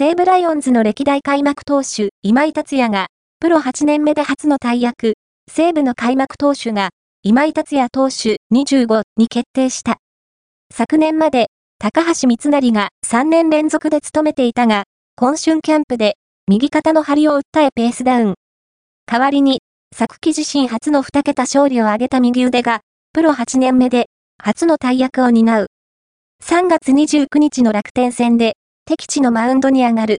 西武ライオンズの歴代開幕投手、今井達也が、プロ8年目で初の大役、西武の開幕投手が、今井達也投手25に決定した。昨年まで、高橋光成が3年連続で務めていたが、今春キャンプで、右肩の張りを訴えペースダウン。代わりに、昨季自身初の2桁勝利を挙げた右腕が、プロ8年目で、初の大役を担う。3月29日の楽天戦で、敵地のマウンドに上がる。